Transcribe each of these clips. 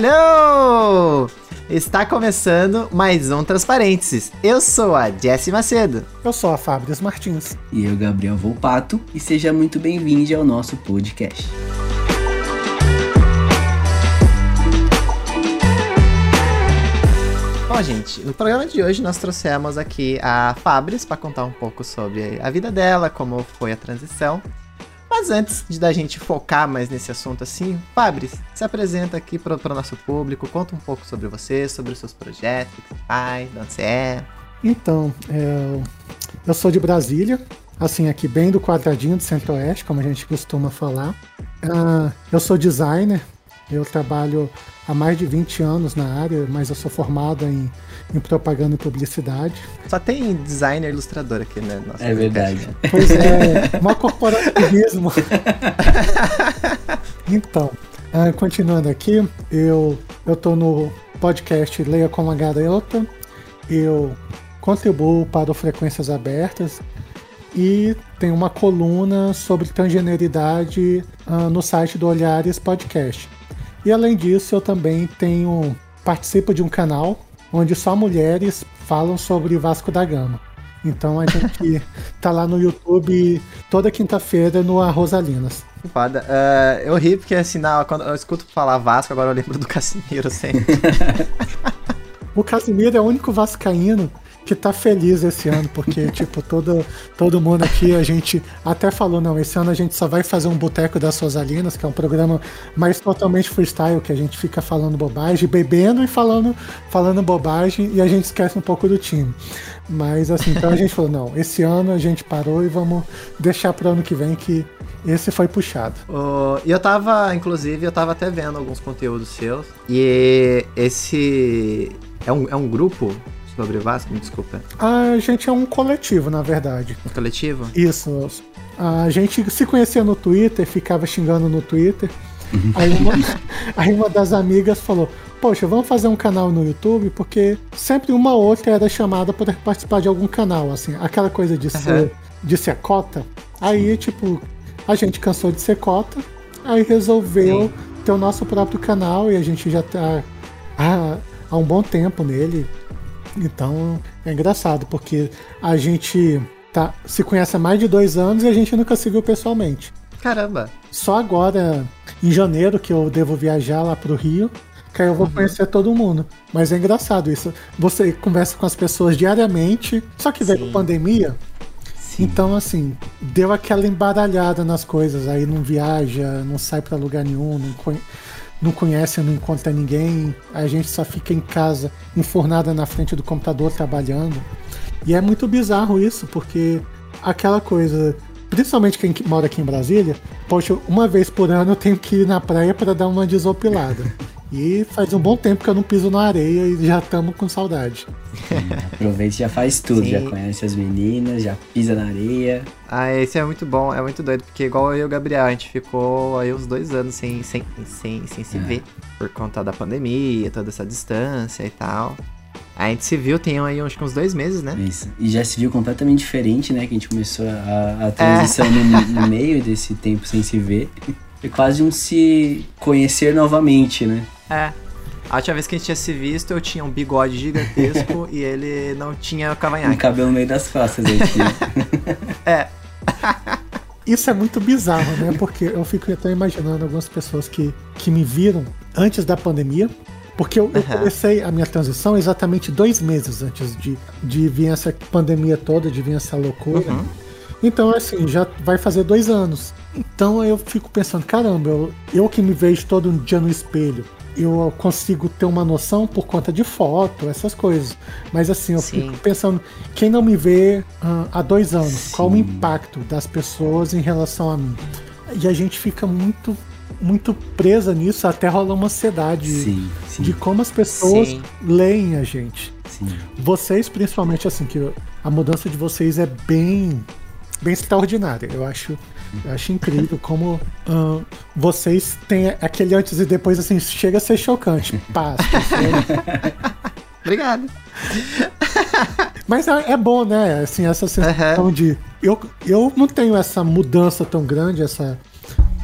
Hello! Está começando mais um Transparênteses. Eu sou a Jessie Macedo. Eu sou a Fábio Martins. E eu, Gabriel Volpato. E seja muito bem-vindo ao nosso podcast. Bom, gente, no programa de hoje nós trouxemos aqui a Fabris para contar um pouco sobre a vida dela, como foi a transição mas antes de da gente focar mais nesse assunto assim, Fabris, se apresenta aqui para o nosso público, conta um pouco sobre você, sobre os seus projetos, o que você faz, de onde você é. Então, é, eu sou de Brasília, assim, aqui bem do quadradinho do Centro-Oeste, como a gente costuma falar. Uh, eu sou designer, eu trabalho há mais de 20 anos na área, mas eu sou formado em, em propaganda e publicidade. Só tem designer ilustrador aqui, né? Nossa, é verdade. Pois é, mó corporativismo. então, uh, continuando aqui, eu, eu tô no podcast Leia como a Garota, eu contribuo para o Frequências Abertas e tem uma coluna sobre transgeneridade uh, no site do Olhares Podcast. E além disso, eu também tenho participo de um canal onde só mulheres falam sobre Vasco da Gama. Então a gente tá lá no YouTube toda quinta-feira no Arrosalinas. Foda. Uh, eu ri porque assim, na, quando eu escuto falar Vasco, agora eu lembro do Casimiro sempre. o Casimiro é o único vascaíno que tá feliz esse ano, porque, tipo, todo, todo mundo aqui, a gente até falou, não, esse ano a gente só vai fazer um Boteco das Rosalinas, que é um programa mais totalmente freestyle, que a gente fica falando bobagem, bebendo e falando, falando bobagem, e a gente esquece um pouco do time. Mas, assim, então a gente falou, não, esse ano a gente parou e vamos deixar pro ano que vem que esse foi puxado. E eu tava, inclusive, eu tava até vendo alguns conteúdos seus, e esse é um, é um grupo sobre Vasco? Me desculpa. A gente é um coletivo, na verdade. Um coletivo? Isso. A gente se conhecia no Twitter, ficava xingando no Twitter. Uhum. Aí, uma, aí uma das amigas falou: Poxa, vamos fazer um canal no YouTube, porque sempre uma ou outra era chamada para participar de algum canal, assim, aquela coisa de ser, uhum. de ser cota. Aí, tipo, a gente cansou de ser cota, aí resolveu Sim. ter o nosso próprio canal e a gente já tá há, há um bom tempo nele. Então é engraçado, porque a gente tá, se conhece há mais de dois anos e a gente nunca se viu pessoalmente. Caramba! Só agora, em janeiro, que eu devo viajar lá pro Rio, que aí eu vou uhum. conhecer todo mundo. Mas é engraçado isso. Você conversa com as pessoas diariamente, só que veio com pandemia. Sim. Então, assim, deu aquela embaralhada nas coisas. Aí não viaja, não sai para lugar nenhum, não conhece não conhece, não encontra ninguém, a gente só fica em casa, enfornada na frente do computador trabalhando. E é muito bizarro isso, porque aquela coisa, principalmente quem mora aqui em Brasília, poxa, uma vez por ano eu tenho que ir na praia para dar uma desopilada. E faz um bom tempo que eu não piso na areia e já estamos com saudade. Aproveita e já faz tudo, Sim. já conhece as meninas, já pisa na areia. Ah, esse é muito bom, é muito doido, porque igual eu e o Gabriel, a gente ficou aí uns dois anos sem, sem, sem, sem se é. ver, por conta da pandemia, toda essa distância e tal. A gente se viu tem aí acho que uns dois meses, né? Isso. E já se viu completamente diferente, né? Que a gente começou a, a transição é. no, no meio desse tempo sem se ver. É quase um se conhecer novamente, né? É. A última vez que a gente tinha se visto, eu tinha um bigode gigantesco e ele não tinha cavanhaque. Um cabelo no meio das costas aqui. é. Isso é muito bizarro, né? Porque eu fico até imaginando algumas pessoas que, que me viram antes da pandemia. Porque eu, uhum. eu comecei a minha transição exatamente dois meses antes de, de vir essa pandemia toda, de vir essa loucura. Uhum. Então, assim, já vai fazer dois anos. Então eu fico pensando, caramba, eu, eu que me vejo todo dia no espelho, eu consigo ter uma noção por conta de foto, essas coisas. Mas assim, eu Sim. fico pensando, quem não me vê uh, há dois anos, Sim. qual o impacto das pessoas em relação a mim? E a gente fica muito muito presa nisso, até rola uma ansiedade sim, sim. de como as pessoas sim. leem a gente. Vocês, principalmente, assim, que a mudança de vocês é bem, bem extraordinária. Eu acho eu acho incrível como uh, vocês têm aquele antes e depois, assim, chega a ser chocante. Paz. Obrigado. Mas é, é, bom, né? Assim, essa sensação uhum. de. Eu, eu não tenho essa mudança tão grande, essa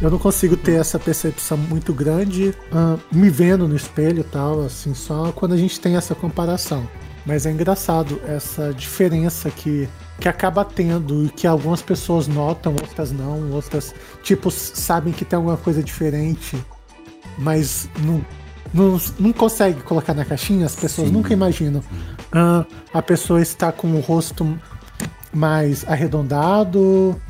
eu não consigo ter essa percepção muito grande uh, me vendo no espelho e tal, assim, só quando a gente tem essa comparação. Mas é engraçado essa diferença que, que acaba tendo e que algumas pessoas notam, outras não, outras, tipo, sabem que tem alguma coisa diferente, mas não, não, não consegue colocar na caixinha, as pessoas Sim. nunca imaginam. Uh, a pessoa está com o rosto mais arredondado,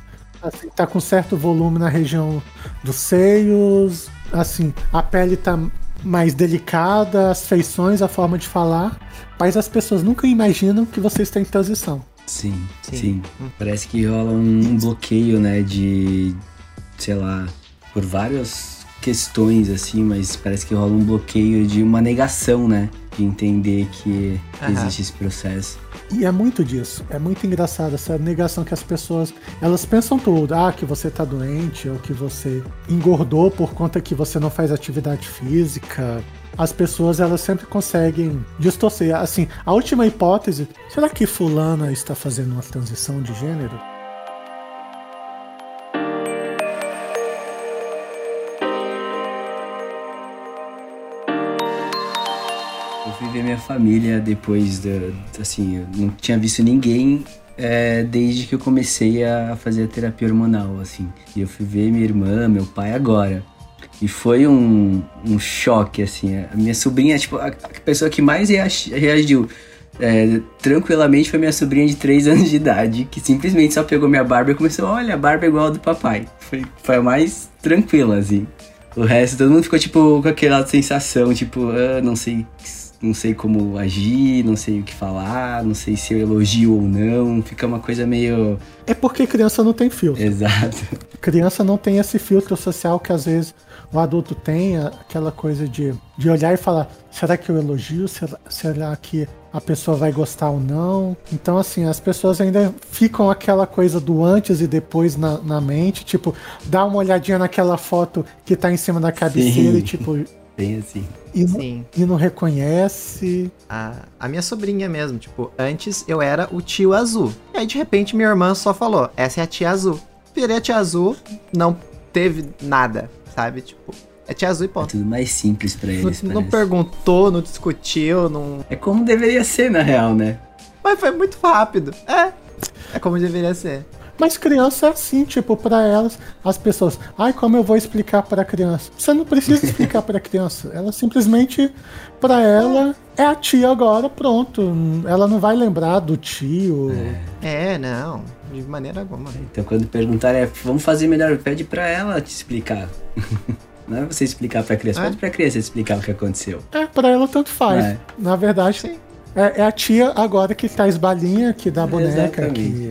assim, tá com certo volume na região dos seios, assim, a pele tá mais delicada, as feições, a forma de falar, mas as pessoas nunca imaginam que você está em transição. Sim, sim. sim. Parece que rola um bloqueio, né, de, sei lá, por várias questões, assim, mas parece que rola um bloqueio de uma negação, né, de entender que uhum. existe esse processo. E é muito disso. É muito engraçado essa negação que as pessoas. Elas pensam tudo. Ah, que você tá doente, ou que você engordou por conta que você não faz atividade física. As pessoas, elas sempre conseguem distorcer. Assim, a última hipótese: será que Fulana está fazendo uma transição de gênero? ver minha família depois da. Assim, eu não tinha visto ninguém é, desde que eu comecei a fazer a terapia hormonal, assim. E eu fui ver minha irmã, meu pai agora. E foi um, um choque, assim. A minha sobrinha, tipo, a, a pessoa que mais reagiu é, tranquilamente foi minha sobrinha de 3 anos de idade, que simplesmente só pegou minha barba e começou, olha, a barba é igual a do papai. Foi, foi a mais tranquila, assim. O resto, todo mundo ficou, tipo, com aquela sensação, tipo, ah, não sei não sei como agir, não sei o que falar, não sei se eu elogio ou não, fica uma coisa meio. É porque criança não tem filtro. Exato. Criança não tem esse filtro social que às vezes o adulto tem, aquela coisa de, de olhar e falar: será que eu elogio? Será, será que a pessoa vai gostar ou não? Então, assim, as pessoas ainda ficam aquela coisa do antes e depois na, na mente, tipo, dá uma olhadinha naquela foto que tá em cima da cabeceira Sim. e tipo Bem assim. E, Sim. e não reconhece. A, a minha sobrinha mesmo, tipo, antes eu era o tio azul. E aí de repente minha irmã só falou: essa é a tia azul. Virei a tia azul, não teve nada, sabe? Tipo, é tia azul e ponto. É tudo mais simples pra eles. Não, não perguntou, não discutiu, não. É como deveria ser, na real, né? Mas foi muito rápido. É. É como deveria ser. Mas criança é assim, tipo, para elas, as pessoas, ai, como eu vou explicar para criança? Você não precisa explicar para criança. Ela simplesmente, para ela, é a tia agora, pronto. Ela não vai lembrar do tio. É, é não, de maneira alguma. Então, quando perguntar, é, vamos fazer melhor, pede para ela te explicar. Não é você explicar pra criança, é? pede pra criança explicar o que aconteceu. É, pra ela tanto faz. É. Na verdade, Sim. É, é, a tia agora que traz balinha, que dá boneca, que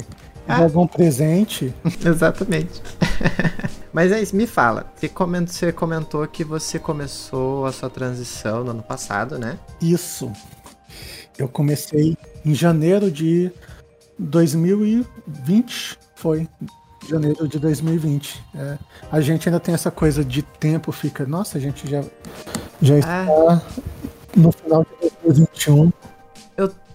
ah. algum presente. Exatamente. Mas é isso, me fala. Você comentou que você começou a sua transição no ano passado, né? Isso. Eu comecei em janeiro de 2020. Foi. Janeiro de 2020. É. A gente ainda tem essa coisa de tempo, fica. Nossa, a gente já, já ah. está no final de 2021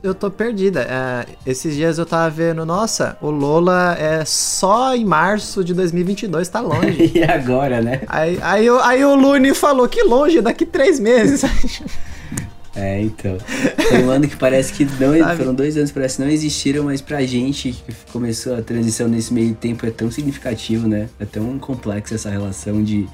eu tô perdida. É, esses dias eu tava vendo, nossa, o Lola é só em março de 2022, tá longe. e agora, né? Aí, aí, aí o Lune falou que longe, daqui três meses. É, então. Foi um ano que parece que não. Sabe? Foram dois anos que parece que não existiram, mas pra gente que começou a transição nesse meio tempo é tão significativo, né? É tão complexa essa relação de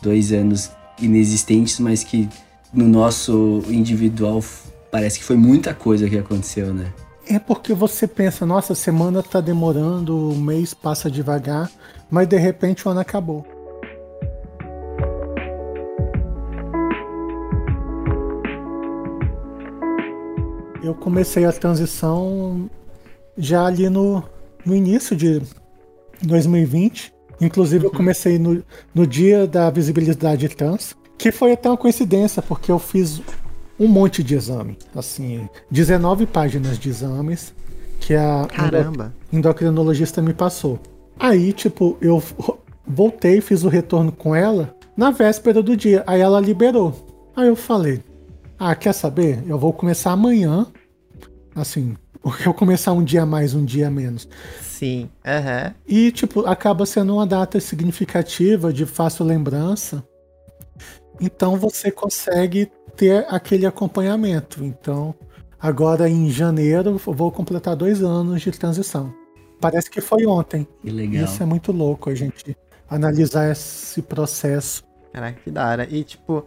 dois anos inexistentes, mas que no nosso individual parece que foi muita coisa que aconteceu, né? É porque você pensa, nossa, a semana tá demorando, o mês passa devagar, mas de repente o ano acabou. Eu comecei a transição já ali no, no início de 2020. Inclusive, eu uhum. comecei no, no dia da visibilidade trans, que foi até uma coincidência, porque eu fiz um monte de exame. Assim, 19 páginas de exames que a Caramba. endocrinologista me passou. Aí, tipo, eu voltei, fiz o retorno com ela na véspera do dia. Aí ela liberou. Aí eu falei: Ah, quer saber? Eu vou começar amanhã. Assim, eu começar um dia mais, um dia menos. Sim, aham. E, tipo, acaba sendo uma data significativa, de fácil lembrança. Então você consegue ter aquele acompanhamento. Então, agora em janeiro, eu vou completar dois anos de transição. Parece que foi ontem. Que legal. Isso é muito louco a gente analisar esse processo. Caraca, que da hora. E tipo,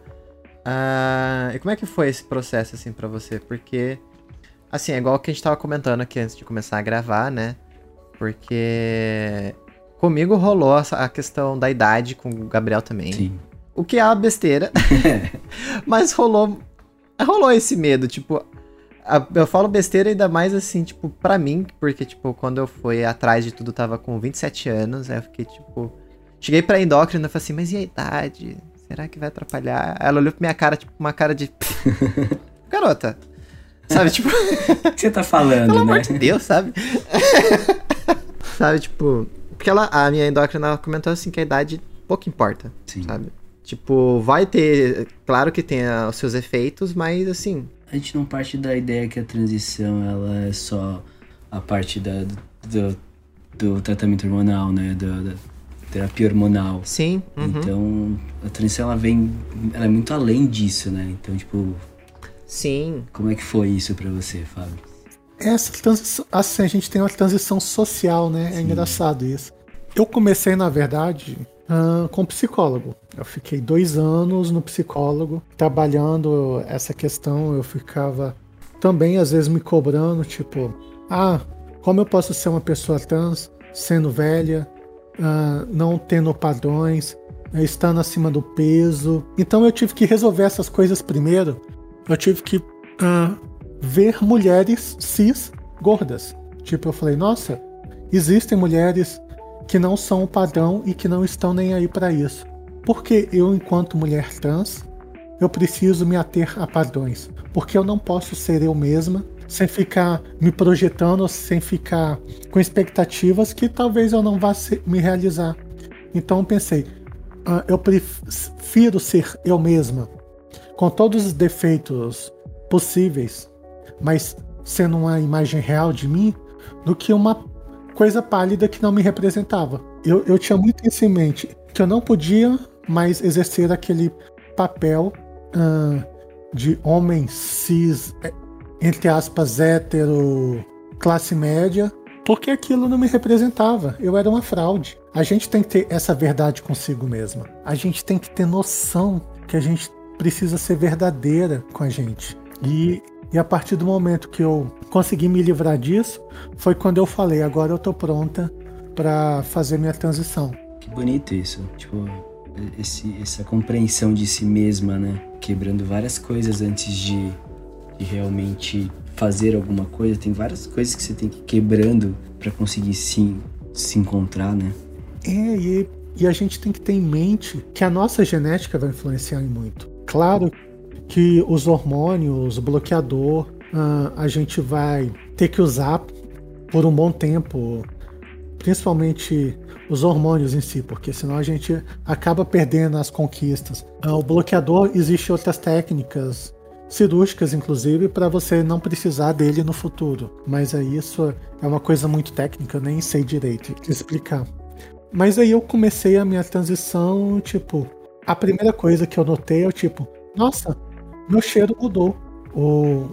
ah, e como é que foi esse processo assim pra você? Porque, assim, é igual que a gente tava comentando aqui antes de começar a gravar, né? Porque comigo rolou a questão da idade com o Gabriel também. Sim. O que é uma besteira. Mas rolou. Rolou esse medo, tipo. a- Eu falo besteira ainda mais assim, tipo, pra mim, porque, tipo, quando eu fui atrás de tudo, tava com 27 anos, aí eu fiquei, tipo. Cheguei pra endócrina e falei assim, mas e a idade? Será que vai atrapalhar? Ela olhou pra minha cara, tipo, uma cara de. Garota. Sabe, tipo, O que você tá falando, pelo né? amor de Deus, sabe? sabe, tipo. Porque ela, a minha endócrina comentou assim que a idade pouco importa, Sim. sabe? Tipo, vai ter. Claro que tem os seus efeitos, mas assim. A gente não parte da ideia que a transição ela é só a parte da, do, do tratamento hormonal, né? Do- da terapia hormonal. Sim. uhum. Então, a transição ela vem. Ela é muito além disso, né? Então, tipo, Sim. como é que foi isso pra você, Fábio? Essa transição, assim, a gente tem uma transição social, né? É Sim. engraçado isso. Eu comecei, na verdade, ah, com psicólogo. Eu fiquei dois anos no psicólogo, trabalhando essa questão. Eu ficava também, às vezes, me cobrando, tipo, ah, como eu posso ser uma pessoa trans, sendo velha, ah, não tendo padrões, eh, estando acima do peso. Então eu tive que resolver essas coisas primeiro. Eu tive que ah, ver mulheres cis gordas. Tipo, eu falei, nossa, existem mulheres que não são o padrão e que não estão nem aí para isso. Porque eu, enquanto mulher trans, eu preciso me ater a padrões. Porque eu não posso ser eu mesma sem ficar me projetando, sem ficar com expectativas que talvez eu não vá me realizar. Então eu pensei, ah, eu prefiro ser eu mesma, com todos os defeitos possíveis, mas sendo uma imagem real de mim, do que uma coisa pálida que não me representava. Eu, eu tinha muito isso em mente, que eu não podia mais exercer aquele papel ah, de homem cis, eh, entre aspas, hétero, classe média, porque aquilo não me representava. Eu era uma fraude. A gente tem que ter essa verdade consigo mesma. A gente tem que ter noção que a gente precisa ser verdadeira com a gente. E, e a partir do momento que eu consegui me livrar disso, foi quando eu falei: agora eu tô pronta para fazer minha transição. Que bonito isso. Tipo, esse, essa compreensão de si mesma, né? Quebrando várias coisas antes de, de realmente fazer alguma coisa. Tem várias coisas que você tem que ir quebrando pra conseguir se, se encontrar, né? É, e, e a gente tem que ter em mente que a nossa genética vai influenciar em muito. Claro que os hormônios, o bloqueador, ah, a gente vai ter que usar por um bom tempo, principalmente os hormônios em si, porque senão a gente acaba perdendo as conquistas. Ah, o bloqueador, existe outras técnicas cirúrgicas, inclusive, para você não precisar dele no futuro. Mas aí isso é uma coisa muito técnica, eu nem sei direito explicar. Mas aí eu comecei a minha transição, tipo, a primeira coisa que eu notei é tipo, nossa, meu cheiro mudou. O,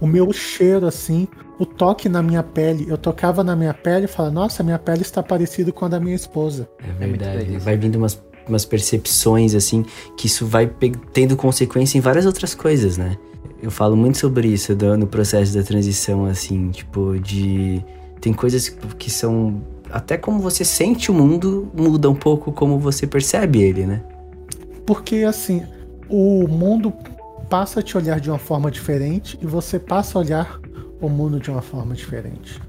o meu cheiro, assim, o toque na minha pele, eu tocava na minha pele e falava, nossa, minha pele está parecida com a da minha esposa. É muito verdade. isso. vai vindo umas, umas percepções, assim, que isso vai tendo consequência em várias outras coisas, né? Eu falo muito sobre isso no processo da transição, assim, tipo, de. Tem coisas que são. Até como você sente o mundo muda um pouco como você percebe ele, né? Porque, assim, o mundo passa a te olhar de uma forma diferente e você passa a olhar o mundo de uma forma diferente.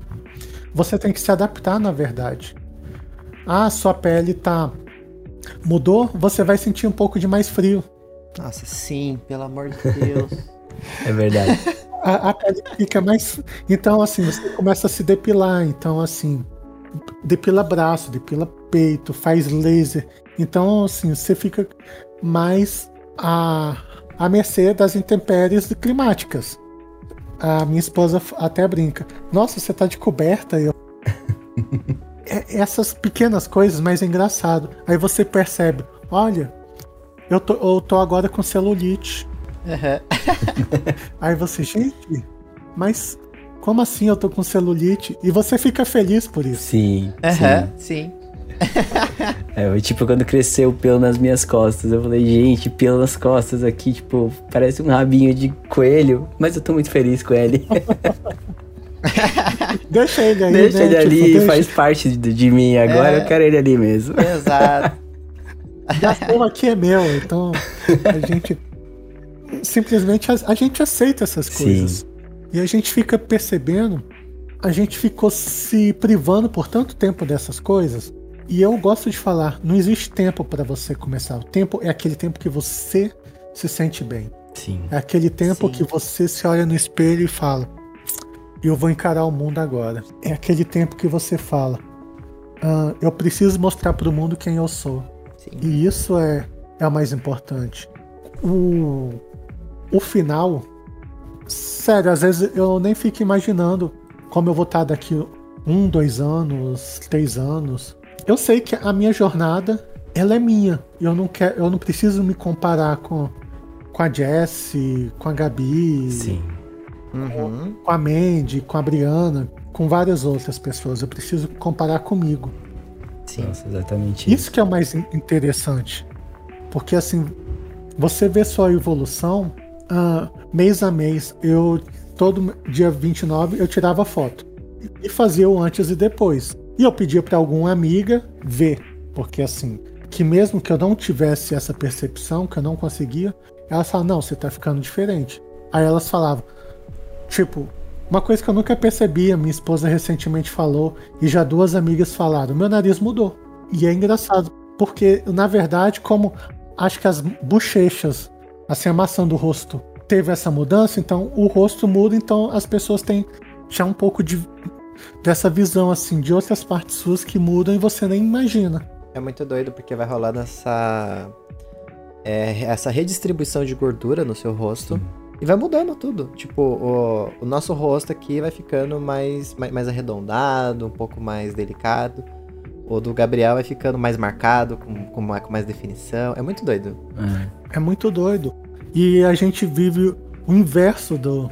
Você tem que se adaptar, na verdade. Ah, sua pele tá mudou, você vai sentir um pouco de mais frio. Nossa, sim, pelo amor de Deus. É verdade. A, a pele fica mais. Então, assim, você começa a se depilar. Então, assim, depila braço, depila peito, faz laser. Então, assim, você fica mais à, à mercê das intempéries climáticas. a minha esposa até brinca. Nossa, você tá de coberta. Eu... é, essas pequenas coisas, mas é engraçado. Aí você percebe, olha, eu tô, eu tô agora com celulite. Uhum. Aí você, gente, mas como assim eu tô com celulite? E você fica feliz por isso. Sim. Uhum, sim. sim. é, tipo, quando cresceu o pelo nas minhas costas, eu falei, gente, pelo nas costas aqui, tipo, parece um rabinho de coelho, mas eu tô muito feliz com ele. deixa ele aí, Deixa né? ele tipo, ali, deixa... faz parte de, de mim agora, é... eu quero ele ali mesmo. Exato. E porra aqui é meu, então a gente simplesmente a, a gente aceita essas coisas. Sim. E a gente fica percebendo, a gente ficou se privando por tanto tempo dessas coisas. E eu gosto de falar, não existe tempo para você começar. O tempo é aquele tempo que você se sente bem. Sim. É aquele tempo Sim. que você se olha no espelho e fala: Eu vou encarar o mundo agora. É aquele tempo que você fala: ah, Eu preciso mostrar para o mundo quem eu sou. Sim. E isso é, é o mais importante. O, o final, sério, às vezes eu nem fico imaginando como eu vou estar daqui um, dois anos, três anos. Eu sei que a minha jornada ela é minha. Eu não quero, eu não preciso me comparar com, com a Jessie, com a Gabi, Sim. Uhum. com a Mandy, com a Briana, com várias outras pessoas. Eu preciso comparar comigo. Sim, Nossa, exatamente. Isso que é o mais interessante. Porque assim, você vê sua evolução uh, mês a mês. Eu todo dia 29 eu tirava foto e fazia o antes e depois. E eu pedia para alguma amiga ver, porque assim, que mesmo que eu não tivesse essa percepção, que eu não conseguia, elas falavam, não, você tá ficando diferente. Aí elas falavam, tipo, uma coisa que eu nunca percebia, minha esposa recentemente falou, e já duas amigas falaram, meu nariz mudou. E é engraçado, porque na verdade, como acho que as bochechas, assim, a maçã do rosto teve essa mudança, então o rosto muda, então as pessoas têm já um pouco de dessa visão assim de outras partes suas que mudam e você nem imagina. É muito doido porque vai rolar essa é, essa redistribuição de gordura no seu rosto. Sim. E vai mudando tudo. Tipo, o, o nosso rosto aqui vai ficando mais, mais, mais, arredondado, um pouco mais delicado. O do Gabriel vai ficando mais marcado, com, com, mais, com mais definição. É muito doido. É. é muito doido. E a gente vive o inverso do,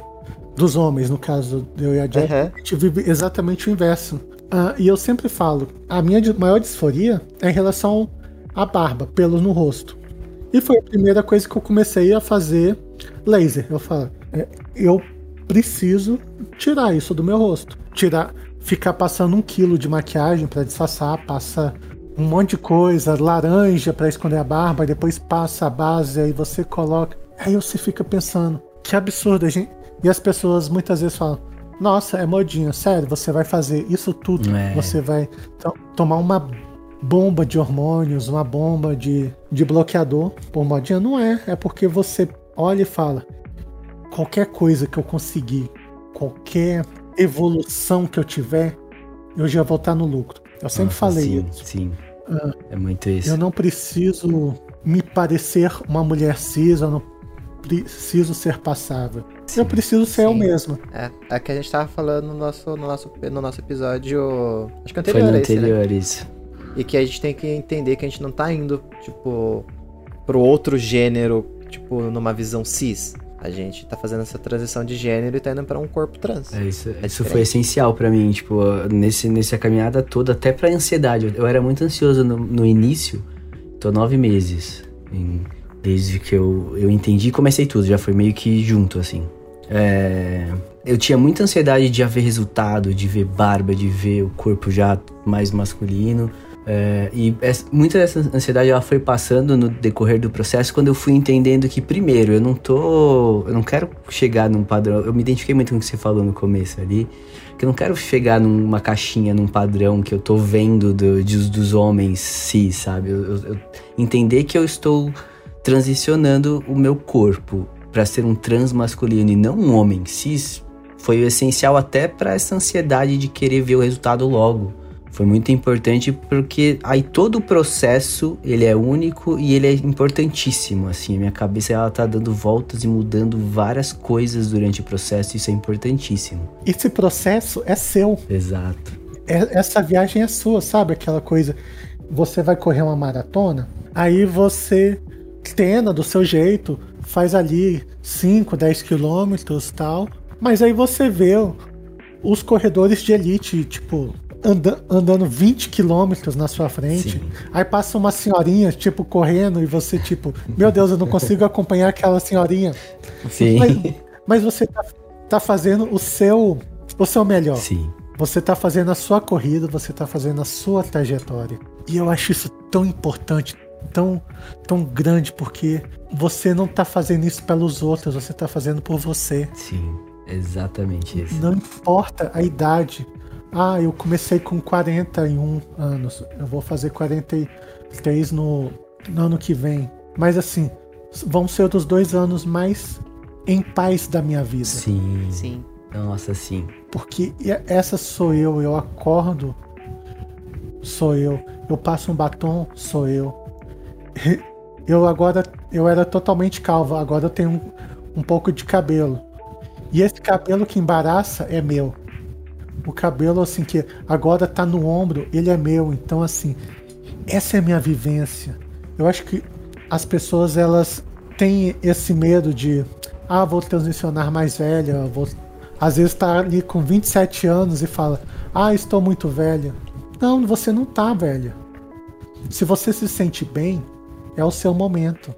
dos homens, no caso eu e a Jack. Uhum. A gente vive exatamente o inverso. Uh, e eu sempre falo, a minha maior disforia é em relação à barba, pelos no rosto. E foi a primeira coisa que eu comecei a fazer laser. Eu falo, é, eu preciso tirar isso do meu rosto. Tirar, ficar passando um quilo de maquiagem para disfarçar, passa um monte de coisa, laranja para esconder a barba, depois passa a base, aí você coloca. Aí você fica pensando, que absurdo, gente. E as pessoas muitas vezes falam, nossa, é modinha, sério, você vai fazer isso tudo. É. Você vai tomar uma bomba de hormônios, uma bomba de, de bloqueador por modinha. Não é, é porque você olha e fala: qualquer coisa que eu conseguir, qualquer evolução que eu tiver, eu já vou estar no lucro. Eu sempre Nossa, falei sim, isso. Sim, uh, é muito isso. Eu não preciso me parecer uma mulher cis, eu não preciso ser passável. Sim, eu preciso ser sim. eu mesmo. É, é que a gente tava falando no nosso, no nosso, no nosso episódio. Acho que anterior. Foi no esse, anterior, né? isso. E que a gente tem que entender que a gente não tá indo, tipo, pro outro gênero, tipo, numa visão cis. A gente tá fazendo essa transição de gênero e tá indo pra um corpo trans. É, isso, é isso foi essencial para mim, tipo, nesse, nessa caminhada toda, até pra ansiedade. Eu era muito ansioso no, no início, tô nove meses, em, desde que eu, eu entendi e comecei tudo, já foi meio que junto, assim. É, eu tinha muita ansiedade de haver resultado, de ver barba, de ver o corpo já mais masculino. É, e essa, muita dessa ansiedade ela foi passando no decorrer do processo quando eu fui entendendo que, primeiro, eu não tô. Eu não quero chegar num padrão. Eu me identifiquei muito com o que você falou no começo ali. Que eu não quero chegar numa caixinha, num padrão que eu tô vendo do, de, dos homens cis, sabe? Eu, eu, eu, entender que eu estou transicionando o meu corpo para ser um trans masculino e não um homem cis foi essencial até para essa ansiedade de querer ver o resultado logo Foi muito importante porque aí todo o processo, ele é único e ele é importantíssimo, assim. Minha cabeça, ela tá dando voltas e mudando várias coisas durante o processo, isso é importantíssimo. Esse processo é seu. Exato. É, essa viagem é sua, sabe? Aquela coisa, você vai correr uma maratona, aí você treina do seu jeito, faz ali 5, 10 quilômetros tal, mas aí você vê os corredores de elite, tipo, anda, andando 20 quilômetros na sua frente. Sim. Aí passa uma senhorinha, tipo, correndo, e você, tipo, meu Deus, eu não consigo acompanhar aquela senhorinha. Sim. Mas, mas você tá, tá, fazendo o seu, o seu melhor. Sim. Você tá fazendo a sua corrida, você tá fazendo a sua trajetória. E eu acho isso tão importante, tão, tão grande, porque você não tá fazendo isso pelos outros, você tá fazendo por você. Sim. Exatamente isso. Não importa a idade. Ah, eu comecei com 41 anos. Eu vou fazer 43 no, no ano que vem. Mas assim, vão ser os dois anos mais em paz da minha vida. Sim. Sim. Nossa, sim. Porque essa sou eu. Eu acordo, sou eu. Eu passo um batom, sou eu. Eu agora, eu era totalmente calvo. Agora eu tenho um, um pouco de cabelo. E esse cabelo que embaraça é meu. O cabelo, assim, que agora tá no ombro, ele é meu. Então, assim, essa é a minha vivência. Eu acho que as pessoas, elas têm esse medo de, ah, vou transicionar mais velha, vou. Às vezes tá ali com 27 anos e fala, ah, estou muito velha. Não, você não tá velha. Se você se sente bem, é o seu momento.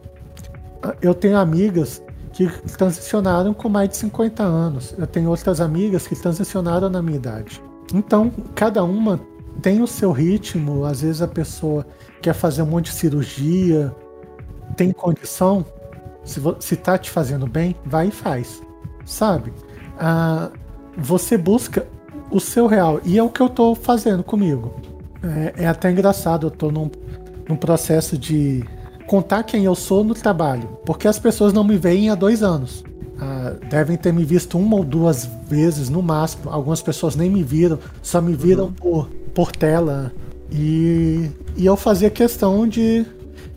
Eu tenho amigas que transicionaram com mais de 50 anos. Eu tenho outras amigas que transicionaram na minha idade. Então, cada uma tem o seu ritmo. Às vezes a pessoa quer fazer um monte de cirurgia, tem condição. Se, se tá te fazendo bem, vai e faz. Sabe? Ah, você busca o seu real. E é o que eu tô fazendo comigo. É, é até engraçado, eu tô num, num processo de contar quem eu sou no trabalho, porque as pessoas não me veem há dois anos. Ah, devem ter me visto uma ou duas vezes no máximo. Algumas pessoas nem me viram, só me viram uhum. por, por tela. E, e eu fazia questão de,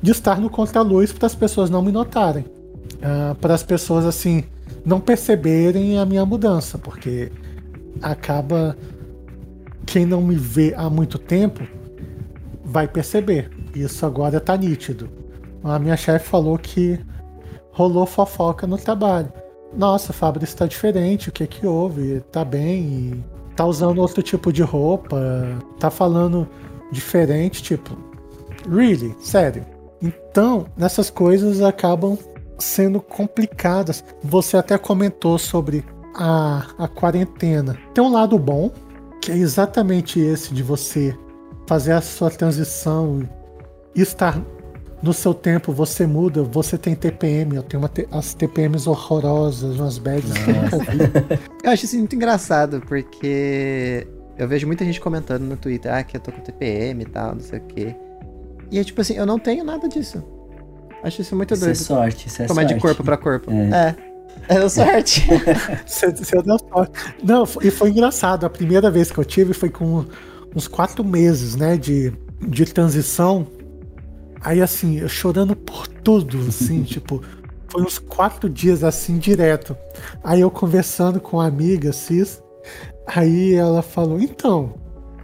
de estar no contraluz para as pessoas não me notarem. Ah, para as pessoas assim não perceberem a minha mudança, porque acaba quem não me vê há muito tempo vai perceber. Isso agora está nítido. A minha chefe falou que rolou fofoca no trabalho. Nossa, Fábio está diferente, o que que houve? Tá bem? Tá usando outro tipo de roupa? Tá falando diferente? Tipo, really? Sério? Então, nessas coisas acabam sendo complicadas. Você até comentou sobre a, a quarentena. Tem um lado bom, que é exatamente esse de você fazer a sua transição e estar no seu tempo você muda, você tem TPM, eu tenho te as TPMs horrorosas, umas bags que eu nunca vi. Eu acho isso muito engraçado, porque eu vejo muita gente comentando no Twitter, ah, que eu tô com TPM e tal, não sei o quê. E é tipo assim, eu não tenho nada disso. Acho isso muito isso doido. Isso é sorte, isso é Tomar sorte. de corpo pra corpo. É. é. Deu sorte. você, você deu sorte. Não, e foi engraçado. A primeira vez que eu tive foi com uns quatro meses, né, de, de transição Aí assim, eu chorando por tudo, assim, tipo, foi uns quatro dias assim direto. Aí eu conversando com a amiga Cis, aí ela falou: então,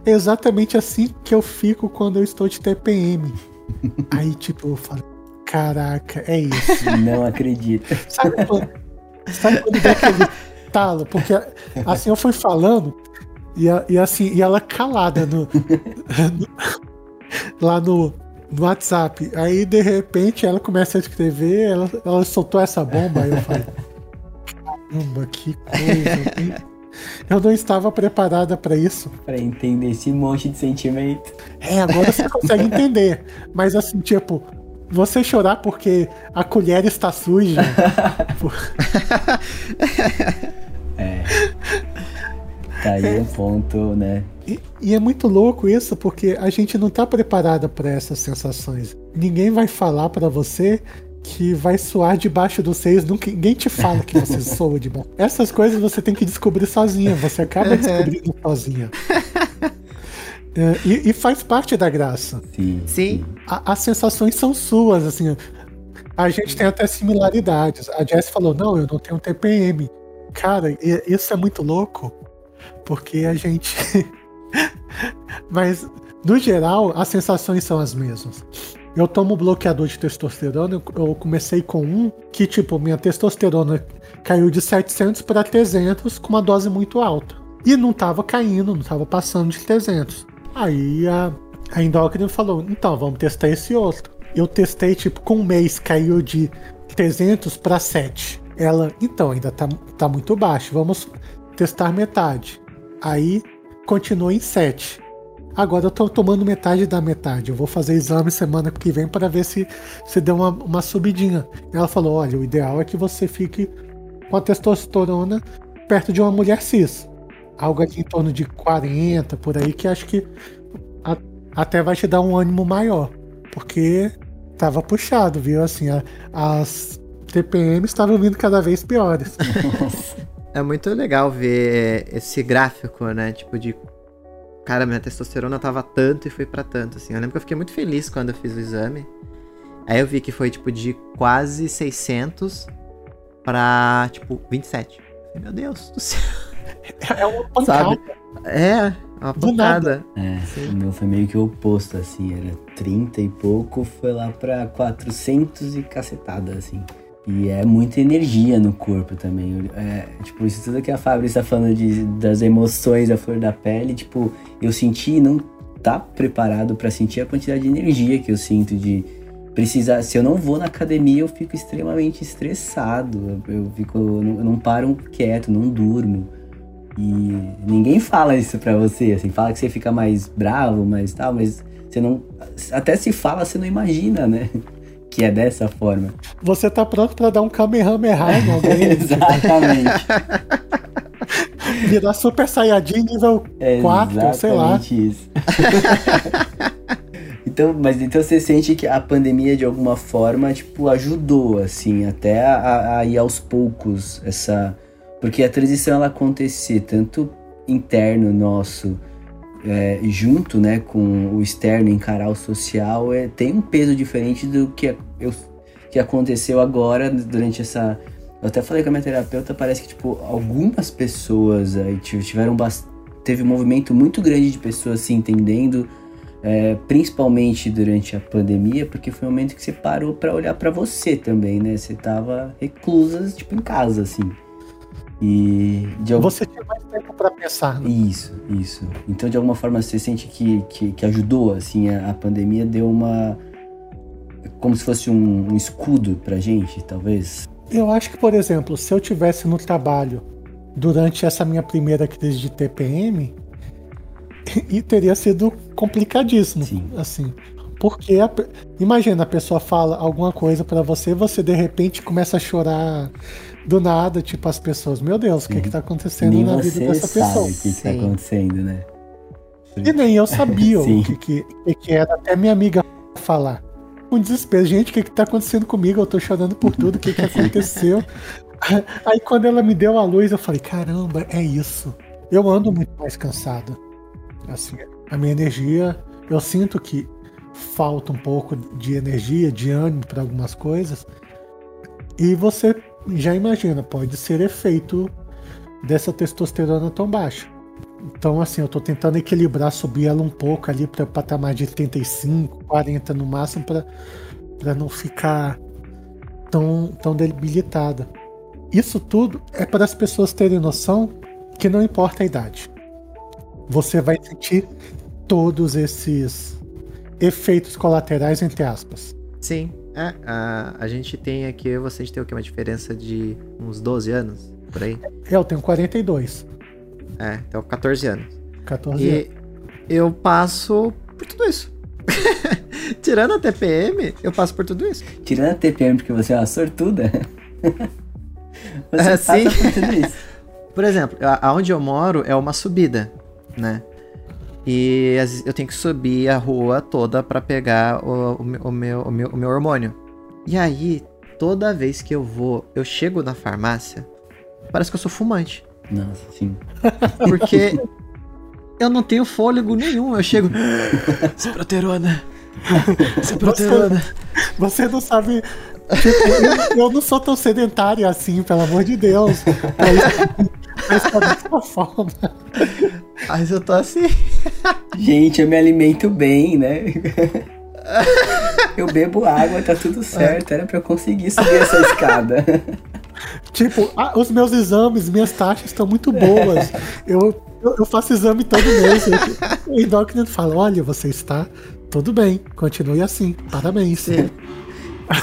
é exatamente assim que eu fico quando eu estou de TPM. aí, tipo, eu falei: caraca, é isso. Não acredito. Sabe quando, sabe quando dá aquele talo? Porque assim eu fui falando, e, e assim, e ela calada no, no lá no, no WhatsApp. Aí, de repente, ela começa a escrever, ela, ela soltou essa bomba, aí eu falei, caramba, que coisa. Eu não estava preparada para isso. Para entender esse monte de sentimento. É, agora você consegue entender. Mas assim, tipo, você chorar porque a colher está suja. é. Tá aí o ponto, né? E, e, é muito louco isso, porque a gente não tá preparada para essas sensações. Ninguém vai falar para você que vai suar debaixo dos seios, nunca, ninguém te fala que você soa debaixo. Essas coisas você tem que descobrir sozinha, você acaba descobrindo sozinha. É, e, e, faz parte da graça. Sim. Sim. A, as sensações são suas, assim. A gente tem até similaridades. A Jess falou: não, eu não tenho TPM. Cara, isso é muito louco, porque a gente. Mas, no geral, as sensações são as mesmas. Eu tomo bloqueador de testosterona, eu comecei com um que, tipo, minha testosterona caiu de 700 para 300 com uma dose muito alta. E não tava caindo, não tava passando de 300. Aí a, a endócrina falou: então, vamos testar esse outro. Eu testei, tipo, com um mês caiu de 300 para 7. Ela, então, ainda tá, tá muito baixo, vamos testar metade. Aí continua em 7. Agora eu tô tomando metade da metade. Eu vou fazer exame semana que vem para ver se, se deu uma, uma subidinha. Ela falou: olha, o ideal é que você fique com a testosterona perto de uma mulher cis. Algo aqui em torno de 40, por aí, que acho que a, até vai te dar um ânimo maior. Porque tava puxado, viu? Assim, a, as TPM estavam vindo cada vez piores. é muito legal ver esse gráfico, né? Tipo, de. Cara, minha testosterona tava tanto e foi para tanto, assim. Eu lembro que eu fiquei muito feliz quando eu fiz o exame. Aí eu vi que foi, tipo, de quase 600 pra, tipo, 27. Meu Deus do céu. É uma pancada. Sabe? É, uma pancada. É, Sim. o meu foi meio que o oposto, assim. Era 30 e pouco, foi lá pra 400 e cacetada, assim. E é muita energia no corpo também. É, tipo, isso tudo que a Fábio está falando de, das emoções da flor da pele, tipo, eu senti não tá preparado para sentir a quantidade de energia que eu sinto de precisar. Se eu não vou na academia, eu fico extremamente estressado. Eu, fico, eu não, eu não paro quieto, não durmo. E ninguém fala isso pra você, assim, fala que você fica mais bravo, mais tal, mas você não. Até se fala, você não imagina, né? Que é dessa forma. Você tá pronto para dar um Kamehameha em alguém? Exatamente. Virar Super Saiyajin nível é 4, sei lá. isso. então, mas então você sente que a pandemia de alguma forma, tipo, ajudou, assim, até a, a ir aos poucos essa porque a transição ela acontecer tanto interno nosso, é, junto né, com o externo, encarar o social, é, tem um peso diferente do que, eu, que aconteceu agora durante essa. Eu até falei com a minha terapeuta, parece que tipo, algumas pessoas aí tiveram. Teve um movimento muito grande de pessoas se entendendo, é, principalmente durante a pandemia, porque foi um momento que você parou para olhar para você também, né? Você tava reclusa, tipo, em casa, assim. E de algum... Você tinha mais tempo para pensar. Né? Isso, isso. Então, de alguma forma, você sente que, que, que ajudou, assim, a, a, pandemia deu uma... Como se fosse um, um escudo pra gente, talvez? Eu acho que, por exemplo, se eu tivesse no trabalho durante essa minha primeira crise de TPM, e teria sido complicadíssimo, Sim. assim. Porque a, imagina a pessoa fala alguma coisa para você, você de repente começa a chorar do nada, tipo, as pessoas, meu Deus, o que, que tá acontecendo nem na vida dessa pessoa? O que, que tá acontecendo, né? E nem eu sabia o que, que, que era até minha amiga falar. Um desespero, gente, o que, que tá acontecendo comigo? Eu tô chorando por tudo, o que, que aconteceu? Aí quando ela me deu a luz, eu falei, caramba, é isso. Eu ando muito mais cansado. Assim, a minha energia, eu sinto que falta um pouco de energia, de ânimo para algumas coisas. E você já imagina, pode ser efeito dessa testosterona tão baixa. Então, assim, eu tô tentando equilibrar, subir ela um pouco ali para patamar de 35, 40 no máximo, para não ficar tão, tão debilitada. Isso tudo é para as pessoas terem noção que não importa a idade. Você vai sentir todos esses efeitos colaterais, entre aspas. Sim. É, a, a gente tem aqui, vocês têm o que? Uma diferença de uns 12 anos, por aí? Eu tenho 42. É, então 14 anos. 14 e anos. eu passo por tudo isso. Tirando a TPM, eu passo por tudo isso. Tirando a TPM porque você é uma sortuda. você é, passa sim. por tudo isso. por exemplo, aonde eu moro é uma subida, né? E eu tenho que subir a rua toda para pegar o, o, o, meu, o, meu, o meu hormônio. E aí, toda vez que eu vou, eu chego na farmácia, parece que eu sou fumante. Nossa, sim. Porque eu não tenho fôlego nenhum. Eu chego. Proterona. Proterona. Você, você não sabe. Tipo, eu, eu, não sou tão sedentário assim, pelo amor de Deus. Mas tá dessa forma. Mas eu tô assim. Gente, eu me alimento bem, né? Eu bebo água, tá tudo certo. Era pra eu conseguir subir essa escada. Tipo, ah, os meus exames, minhas taxas estão muito boas. Eu, eu, eu, faço exame todo mês. O endócrino fala: olha, você está tudo bem, continue assim, parabéns. Sim.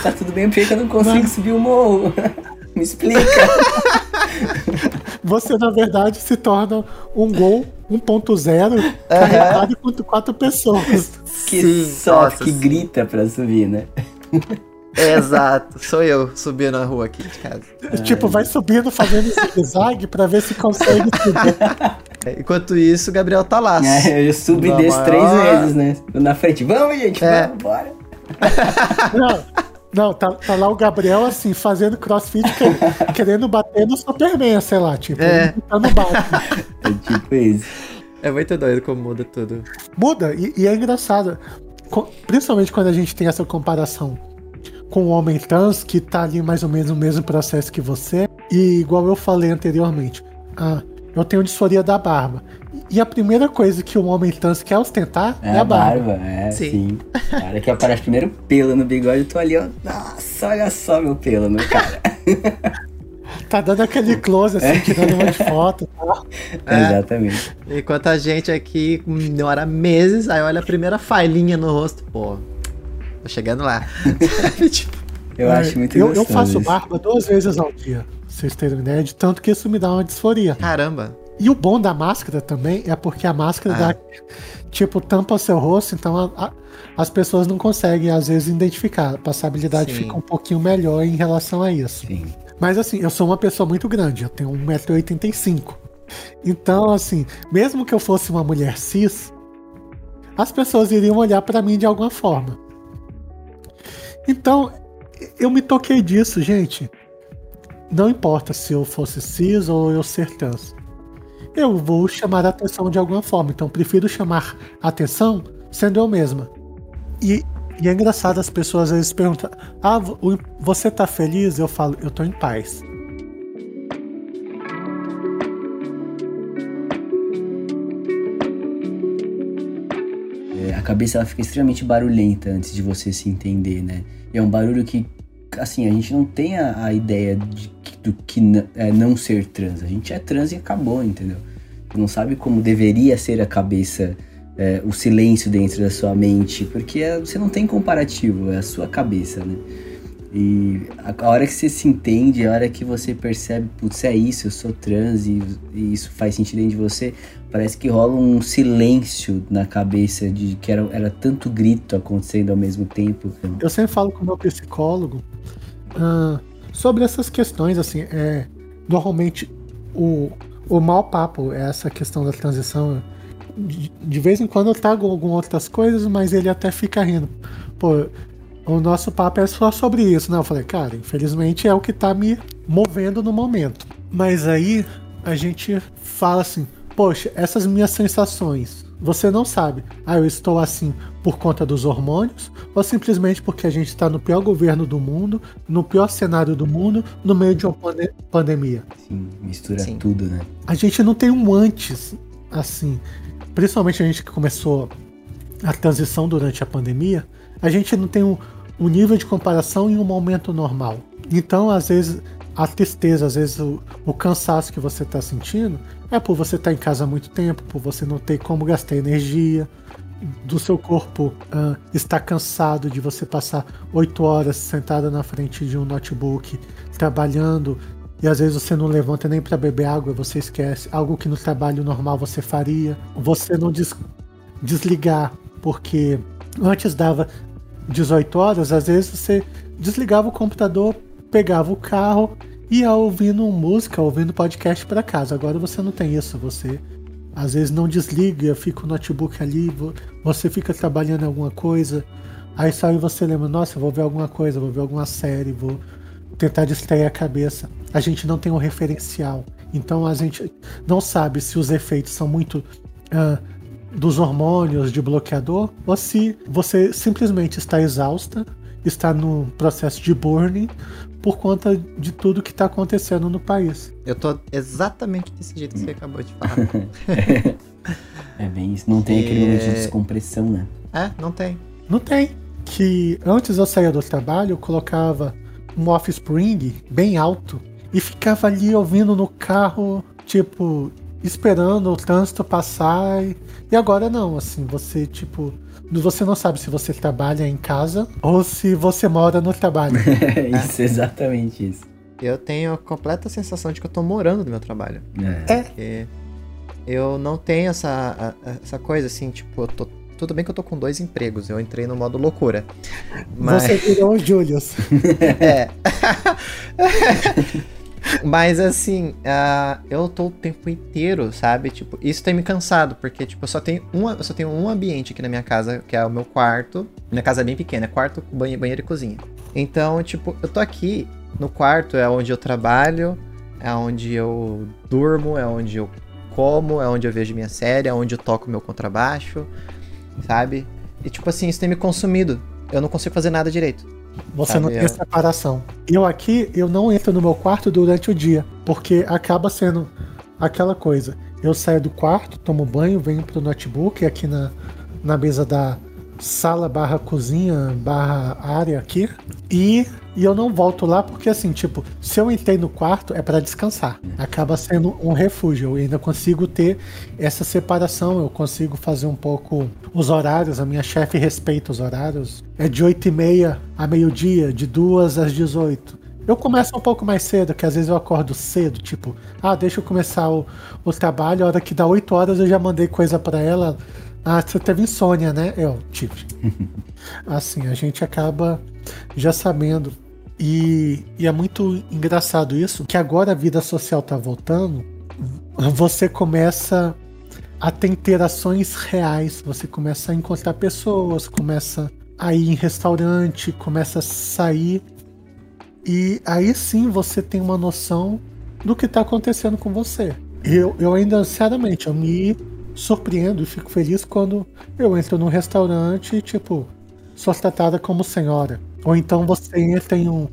Tá tudo bem, porque eu não consigo Mas... subir o morro. Me explica. Você, na verdade, se torna um gol 1.0 uhum. carregado com quatro pessoas. Que Sim, só que grita pra subir, né? Exato, sou eu subindo a rua aqui de casa. Tipo, vai subindo fazendo zigue-zague pra ver se consegue subir. Enquanto isso, o Gabriel tá lá. É, eu subi desse três vezes, né? Na frente, vamos, gente, é. vamos, bora. Não, não tá, tá, lá o Gabriel, assim, fazendo crossfit, querendo bater no Superman, sei lá, tipo, é. tá no bate. É tipo isso. É muito doido como muda tudo. Muda, e, e é engraçado. Principalmente quando a gente tem essa comparação com o homem trans que tá ali mais ou menos no mesmo processo que você. E igual eu falei anteriormente, ah, eu tenho disforia da barba. E a primeira coisa que um homem trans quer ostentar é, é a barba. barba. É, sim. sim. Cara, que aparece primeiro pelo no bigode, eu tô ali, ó. Nossa, olha só meu pelo no cara. tá dando aquele close assim, tirando uma foto e tal. É. Exatamente. Enquanto a gente aqui demora meses, aí olha a primeira failinha no rosto, pô, Tô chegando lá. tipo, eu é, acho muito Eu, eu faço isso. barba duas vezes ao dia, vocês terem ideia, de tanto que isso me dá uma disforia. Caramba. E o bom da máscara também é porque a máscara ah. dá, tipo, tampa o seu rosto, então a, a, as pessoas não conseguem, às vezes, identificar. A passabilidade Sim. fica um pouquinho melhor em relação a isso. Sim. Mas assim, eu sou uma pessoa muito grande, eu tenho 1,85m. Então, assim, mesmo que eu fosse uma mulher cis, as pessoas iriam olhar para mim de alguma forma. Então, eu me toquei disso, gente. Não importa se eu fosse cis ou eu ser trans. Eu vou chamar a atenção de alguma forma. Então, prefiro chamar a atenção sendo eu mesma. E, e é engraçado as pessoas às vezes perguntam: Ah, você tá feliz? Eu falo: Eu tô em paz. cabeça ela fica extremamente barulhenta antes de você se entender, né? E é um barulho que, assim, a gente não tem a, a ideia de, do que é não ser trans. A gente é trans e acabou, entendeu? Não sabe como deveria ser a cabeça, é, o silêncio dentro da sua mente, porque é, você não tem comparativo, é a sua cabeça, né? E a, hora que você se entende, a hora que você percebe, putz, é isso, eu sou trans e, e, isso faz sentido dentro de você, parece que rola um silêncio na cabeça de que era, era tanto grito acontecendo ao mesmo tempo. Eu sempre falo com o meu psicólogo uh, sobre essas questões, assim, é, normalmente o, o mau papo é essa questão da transição. De, de vez em quando eu trago algumas outras coisas, mas ele até fica rindo. Pô, o nosso papo é só sobre isso, né? Eu falei, cara, infelizmente é o que tá me movendo no momento. Mas aí a gente fala assim, poxa, essas minhas sensações, você não sabe, ah, eu estou assim por conta dos hormônios ou simplesmente porque a gente está no pior governo do mundo, no pior cenário do mundo, no meio de uma pande pandemia. Sim, mistura Sim. tudo, né? A gente não tem um antes, assim, principalmente a gente que começou a transição durante a pandemia, a gente não tem um, um nível de comparação em um momento normal. Então, às vezes, a tristeza, às vezes o, o cansaço que você está sentindo é por você estar tá em casa há muito tempo, por você não ter como gastar energia, do seu corpo uh, estar cansado de você passar oito horas sentada na frente de um notebook trabalhando e às vezes você não levanta nem para beber água, você esquece algo que no trabalho normal você faria. Você não des desligar porque antes dava 18 horas, às vezes você desligava o computador, pegava o carro e ia ouvindo música, ouvindo podcast para casa. Agora você não tem isso, você às vezes não desliga, fica o notebook ali, você fica trabalhando em alguma coisa, aí só aí você lembra, nossa, vou ver alguma coisa, vou ver alguma série, vou tentar distrair a cabeça. A gente não tem um referencial, então a gente não sabe se os efeitos são muito uh, dos hormônios de bloqueador, ou se você simplesmente está exausta, está no processo de burning por conta de tudo que está acontecendo no país. Eu tô exatamente desse jeito que você acabou de falar. é bem isso. Não tem e... aquele momento de descompressão, né? É, não tem. Não tem. Que antes eu saía do trabalho, eu colocava um offspring bem alto e ficava ali ouvindo no carro, tipo, esperando o trânsito passar. E agora não, assim, você, tipo, você não sabe se você trabalha em casa ou se você mora no trabalho. isso, é. exatamente isso. Eu tenho a completa sensação de que eu tô morando no meu trabalho. É. é. Porque eu não tenho essa, essa coisa assim, tipo, eu tô tudo bem que eu tô com dois empregos, eu entrei no modo loucura. Mas... Você virou o Julius. é. Mas assim, uh, eu tô o tempo inteiro, sabe? Tipo, isso tem me cansado, porque tipo, eu só tenho um, eu só tenho um ambiente aqui na minha casa, que é o meu quarto. Minha casa é bem pequena, é quarto, banheiro, banheiro e cozinha. Então, tipo, eu tô aqui no quarto, é onde eu trabalho, é onde eu durmo, é onde eu como, é onde eu vejo minha série, é onde eu toco meu contrabaixo, sabe? E tipo assim, isso tem me consumido. Eu não consigo fazer nada direito. Você não tem eu... separação. Eu aqui, eu não entro no meu quarto durante o dia, porque acaba sendo aquela coisa. Eu saio do quarto, tomo banho, venho pro notebook aqui na, na mesa da sala barra cozinha barra área aqui e, e eu não volto lá porque assim, tipo, se eu entrei no quarto é para descansar. Acaba sendo um refúgio. Eu ainda consigo ter essa separação, eu consigo fazer um pouco os horários, a minha chefe respeita os horários. É de 8 e meia a meio-dia, de 2 às 18. Eu começo um pouco mais cedo, que às vezes eu acordo cedo, tipo, ah, deixa eu começar o, o trabalho, a hora que dá 8 horas eu já mandei coisa para ela. Ah, você teve insônia, né? Eu tive. assim, a gente acaba já sabendo. E, e é muito engraçado isso, que agora a vida social tá voltando, você começa a ter interações reais, você começa a encontrar pessoas, começa a ir em restaurante, começa a sair. E aí sim você tem uma noção do que está acontecendo com você. Eu, eu ainda, sinceramente, eu me surpreendo e fico feliz quando eu entro num restaurante e, tipo, sou tratada como senhora. Ou então você entra em um,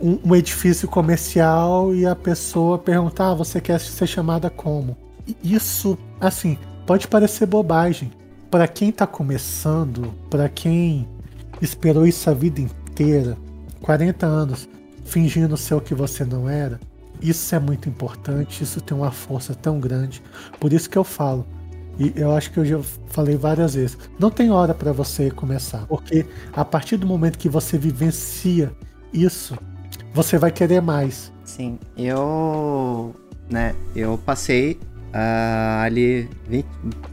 um, um edifício comercial e a pessoa pergunta: ah, você quer ser chamada como? Isso, assim, pode parecer bobagem. Para quem tá começando, para quem esperou isso a vida inteira, 40 anos, fingindo ser o que você não era, isso é muito importante, isso tem uma força tão grande. Por isso que eu falo, e eu acho que eu já falei várias vezes, não tem hora para você começar, porque a partir do momento que você vivencia isso, você vai querer mais. Sim, eu, né, eu passei uh, ali 20,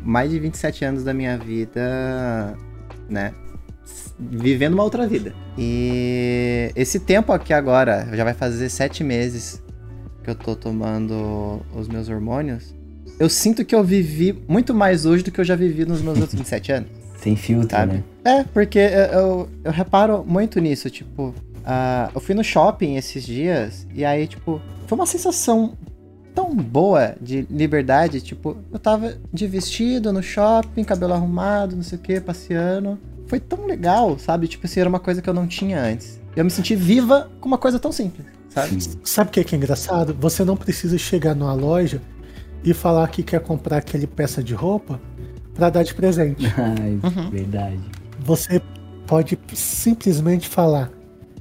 mais de 27 anos da minha vida, né? Vivendo uma outra vida. E esse tempo aqui agora, já vai fazer sete meses que eu tô tomando os meus hormônios. Eu sinto que eu vivi muito mais hoje do que eu já vivi nos meus outros 27 anos. Sem filtro, sabe? né? É, porque eu, eu, eu reparo muito nisso, tipo, uh, eu fui no shopping esses dias e aí, tipo, foi uma sensação tão boa de liberdade. Tipo, eu tava de vestido no shopping, cabelo arrumado, não sei o que, passeando. Foi tão legal, sabe? Tipo, assim, era uma coisa que eu não tinha antes. Eu me senti viva com uma coisa tão simples, sabe? Sabe o que é, que é engraçado? Você não precisa chegar numa loja e falar que quer comprar aquele peça de roupa para dar de presente. Ai, uhum. verdade. Você pode simplesmente falar: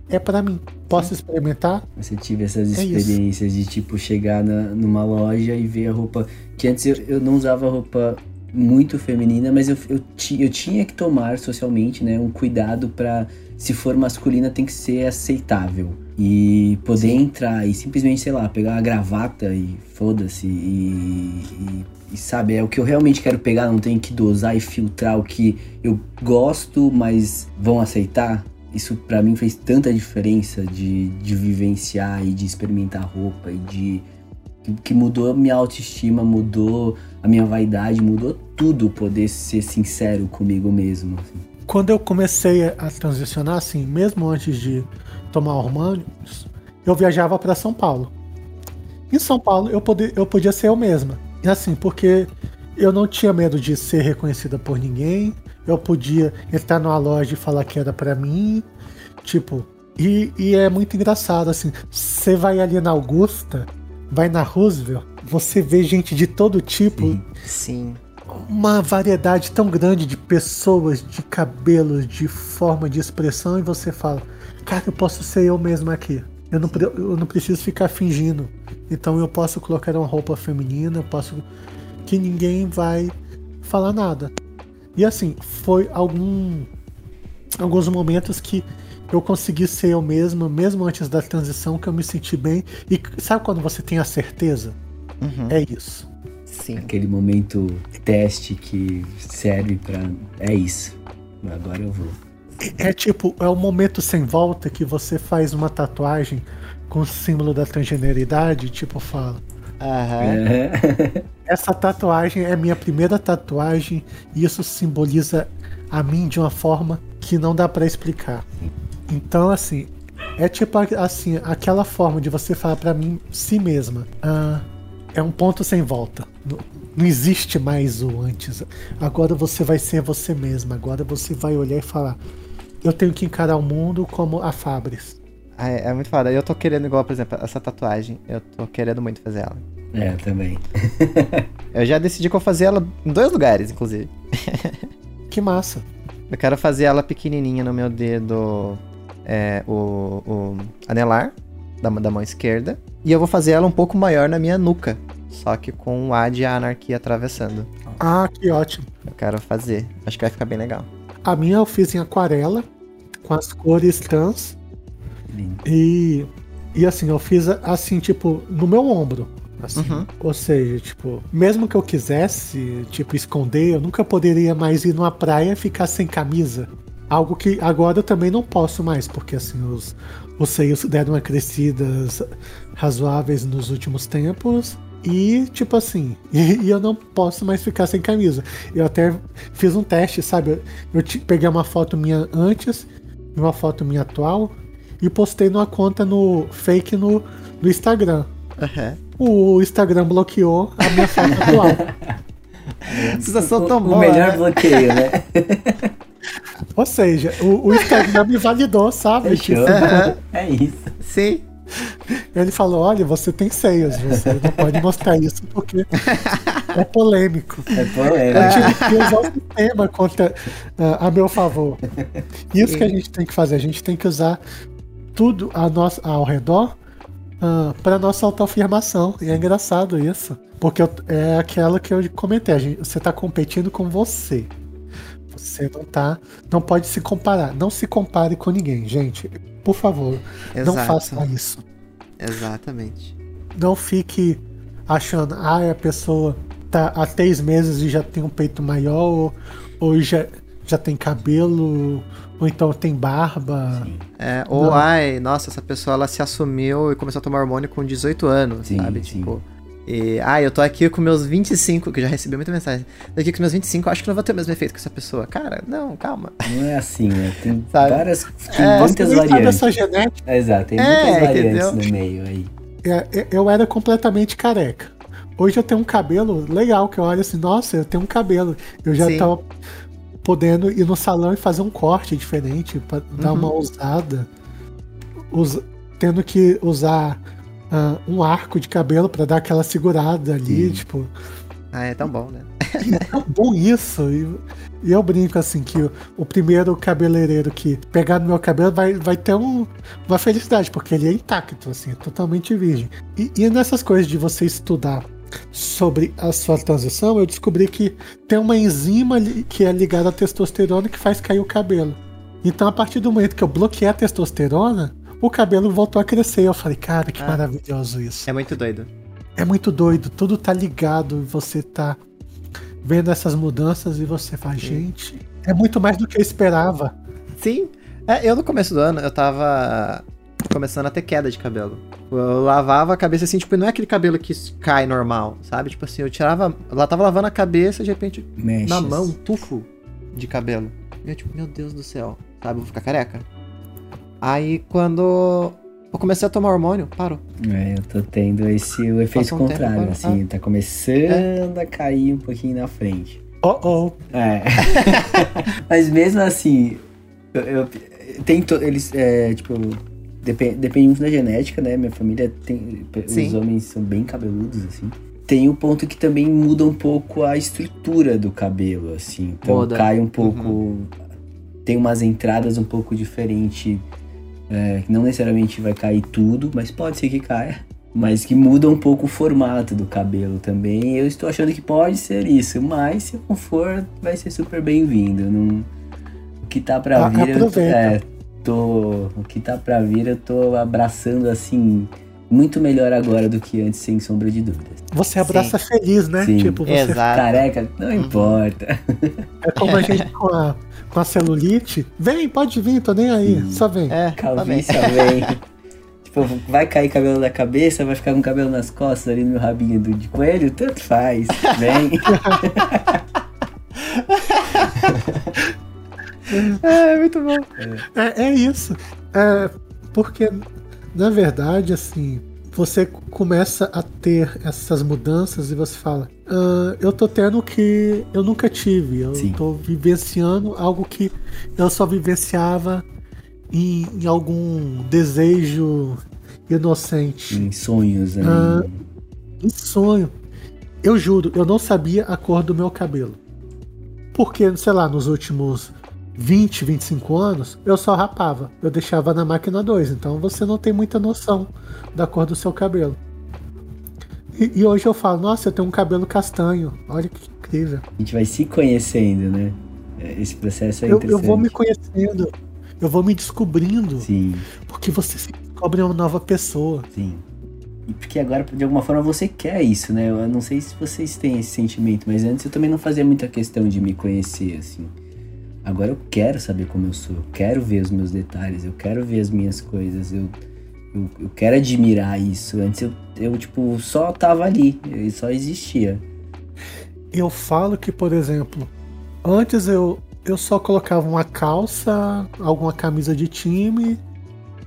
é para mim. Posso experimentar? Você tive essas é experiências de tipo chegar na, numa loja e ver a roupa. Que antes eu, eu não usava roupa muito feminina, mas eu, eu, eu tinha que tomar socialmente, né, um cuidado para se for masculina tem que ser aceitável e poder Sim. entrar e simplesmente, sei lá, pegar uma gravata e foda-se e, e, e, sabe, é o que eu realmente quero pegar, não tenho que dosar e filtrar o que eu gosto, mas vão aceitar isso para mim fez tanta diferença de, de vivenciar e de experimentar roupa e de que, que mudou a minha autoestima, mudou a minha vaidade, mudou tudo poder ser sincero comigo mesmo. Assim. Quando eu comecei a transicionar, assim, mesmo antes de tomar hormônios, eu viajava para São Paulo. Em São Paulo eu, poder, eu podia ser eu mesma. E assim, porque eu não tinha medo de ser reconhecida por ninguém. Eu podia entrar numa loja e falar que era para mim. Tipo, e, e, é muito engraçado, assim. Você vai ali na Augusta, vai na Roosevelt, você vê gente de todo tipo. Sim. Sim. Uma variedade tão grande de pessoas, de cabelos, de forma de expressão, e você fala: Cara, eu posso ser eu mesmo aqui. Eu não, eu não preciso ficar fingindo. Então eu posso colocar uma roupa feminina, eu posso. que ninguém vai falar nada. E assim, foi algum, alguns momentos que eu consegui ser eu mesmo, mesmo antes da transição, que eu me senti bem. E sabe quando você tem a certeza? Uhum. É isso. Sim. Aquele momento teste que serve para É isso. Agora eu vou. É, tipo, é o momento sem volta que você faz uma tatuagem com o símbolo da transgeneridade, tipo, fala. Uhum. Essa tatuagem é minha primeira tatuagem e isso simboliza a mim de uma forma que não dá para explicar. Então, assim, é tipo assim, aquela forma de você falar para mim si mesma. Ah, é um ponto sem volta. Não, não, existe mais o antes. Agora você vai ser você mesma. Agora você vai olhar e falar: Eu tenho que encarar o mundo como a Fabris. Ah, é, é muito foda. Eu tô querendo, igual, por exemplo, essa tatuagem. Eu tô querendo muito fazer ela. É, também. eu já decidi que eu vou fazer ela em dois lugares, inclusive. que massa. Eu quero fazer ela pequenininha no meu dedo é, o, o anelar da, da mão esquerda. E eu vou fazer ela um pouco maior na minha nuca. Só que com o Ad e a anarquia atravessando. Ah, que ótimo. Eu quero fazer. Acho que vai ficar bem legal. A minha eu fiz em aquarela, com as cores trans. E, e assim, eu fiz assim, tipo, no meu ombro. Assim. Uhum. Ou seja, tipo, mesmo que eu quisesse, tipo, esconder, eu nunca poderia mais ir numa praia e ficar sem camisa. Algo que agora eu também não posso mais, porque assim, os, os seios deram uma crescidas razoáveis nos últimos tempos. E, tipo assim, e, e, eu não posso mais ficar sem camisa. Eu até fiz um teste, sabe? Eu, eu te, peguei uma foto minha antes e uma foto minha atual e postei numa conta no fake no, no Instagram. Uhum. O Instagram bloqueou a minha foto atual. Sensação tão boa. O melhor né? bloqueio, né? Ou seja, o, o Instagram me validou, sabe? Tipo, uhum. É isso. Sim. Ele falou: olha, você tem seios, você não pode mostrar isso porque é polêmico. É polêmico. Eu tive que usar o sistema contra, uh, a meu favor. Isso que a gente tem que fazer, a gente tem que usar tudo a nossa, ao redor uh, ah, para nossa autoafirmação. E é engraçado isso. Porque eu, é aquela que eu comentei, gente, você está competindo com você. Você não tá. Não pode se comparar. Não se compare com ninguém, gente. Por favor, Exato. não faça isso. Exatamente. Não fique achando, ah, a pessoa tá há três meses e já tem um peito maior, ou, ou já, já tem cabelo, ou então tem barba. É, ou, não. ai, nossa, essa pessoa ela se assumiu e começou a tomar hormônio com 18 anos, sim, sabe? Sim. Tipo. E, ah, eu tô aqui com meus 25, que eu já recebi muita mensagem. Daqui com meus 25, acho que não vou ter o mesmo efeito que essa pessoa. Cara, não, calma. Não é assim, né? Tem sabe? várias. Tem é, muitas variantes. Sua genética. É, exato, tem muitas é, variantes entendeu? no meio aí. É, eu era completamente careca. Hoje eu tenho um cabelo legal, que eu olho assim, nossa, eu tenho um cabelo. Eu já Sim. tava podendo ir no salão e fazer um corte diferente, para uhum. dar uma ousada. Us, tendo que usar uh, um arco de cabelo para dar aquela segurada ali, Sim. tipo. Ah, é tão bom, né? é tão bom isso. E, e, eu brinco assim que o, o, primeiro cabeleireiro que pegar no meu cabelo vai, vai ter um, uma felicidade, porque ele é intacto, assim, é totalmente virgem. E, e nessas coisas de você estudar sobre a sua transição, eu descobri que tem uma enzima que é ligada à testosterona que faz cair o cabelo. Então, a partir do momento que eu bloqueei a testosterona, o cabelo voltou a crescer. Eu falei, cara, que ah, maravilhoso isso. É muito doido. É muito doido, tudo tá ligado, você tá vendo essas mudanças e você faz, gente, é muito mais do que eu esperava. Sim. É, eu no começo do ano, eu tava começando a ter queda de cabelo. Eu lavava a cabeça assim, tipo, não é aquele cabelo que cai normal, sabe? Tipo assim, eu tirava. Ela tava lavando a cabeça de repente, Mexes. na mão, um tufo de cabelo. E eu, tipo, meu Deus do céu, sabe? Eu vou ficar careca. Aí quando Eu comecei a tomar hormônio, parou. É, eu tô tendo esse o efeito um contrário, tempo, assim, ah. tá começando é. a cair um pouquinho na frente. Oh oh. É. Mas mesmo assim, eu, eu tento, eles, é, tipo, depende, depende muito da genética, né? Minha família tem. Sim. Os homens são bem cabeludos, assim. Tem o ponto que também muda um pouco a estrutura do cabelo, assim. Então Muda. cai um pouco. Uhum. Tem umas entradas um pouco diferentes. É, não necessariamente vai cair tudo, mas pode ser que caia. Mas que muda um pouco o formato do cabelo também. Eu estou achando que pode ser isso, mas se não for, vai ser super bem-vindo. Não... O que tá pra ah, vir, eu, é, tô, o que tá pra vir eu tô abraçando assim muito melhor agora do que antes, sem sombra de dúvidas. Você abraça Sim. feliz, né? Sim. Tipo, você Exato. careca, não uhum. importa. É como a gente com a, com a celulite. Vem, pode vir, tô nem aí, Sim. só vem. É, calvície vem. tipo, vai cair cabelo da cabeça, vai ficar com cabelo nas costas ali no meu rabinho do, de coelho, tanto faz. Vem. é, muito bom. É, é isso. É, porque, na verdade, assim, você começa a ter essas mudanças e você fala: ah, Eu tô tendo que eu nunca tive. Eu Sim. tô vivenciando algo que eu só vivenciava em, em algum desejo inocente. Em sonhos, né? Uh, em sonho. Eu juro, eu não sabia a cor do meu cabelo. Porque, sei lá, nos últimos 20, 25 anos, eu só rapava. Eu deixava na máquina 2. Então você não tem muita noção da cor do seu cabelo. E, e, hoje eu falo, nossa, eu tenho um cabelo castanho. Olha que incrível. A gente vai se conhecendo, né? Esse processo é eu, interessante. Eu vou me conhecendo. Eu vou me descobrindo. Sim. Porque você se descobre uma nova pessoa. Sim. E porque agora, de alguma forma, você quer isso, né? Eu não sei se vocês têm esse sentimento, mas antes eu também não fazia muita questão de me conhecer, assim. Agora eu quero saber como eu sou, eu quero ver os meus detalhes, eu quero ver as minhas coisas, eu, eu, eu quero admirar isso. Antes eu, eu, tipo, só tava ali, e só existia. Eu falo que, por exemplo, antes eu, eu só colocava uma calça, alguma camisa de time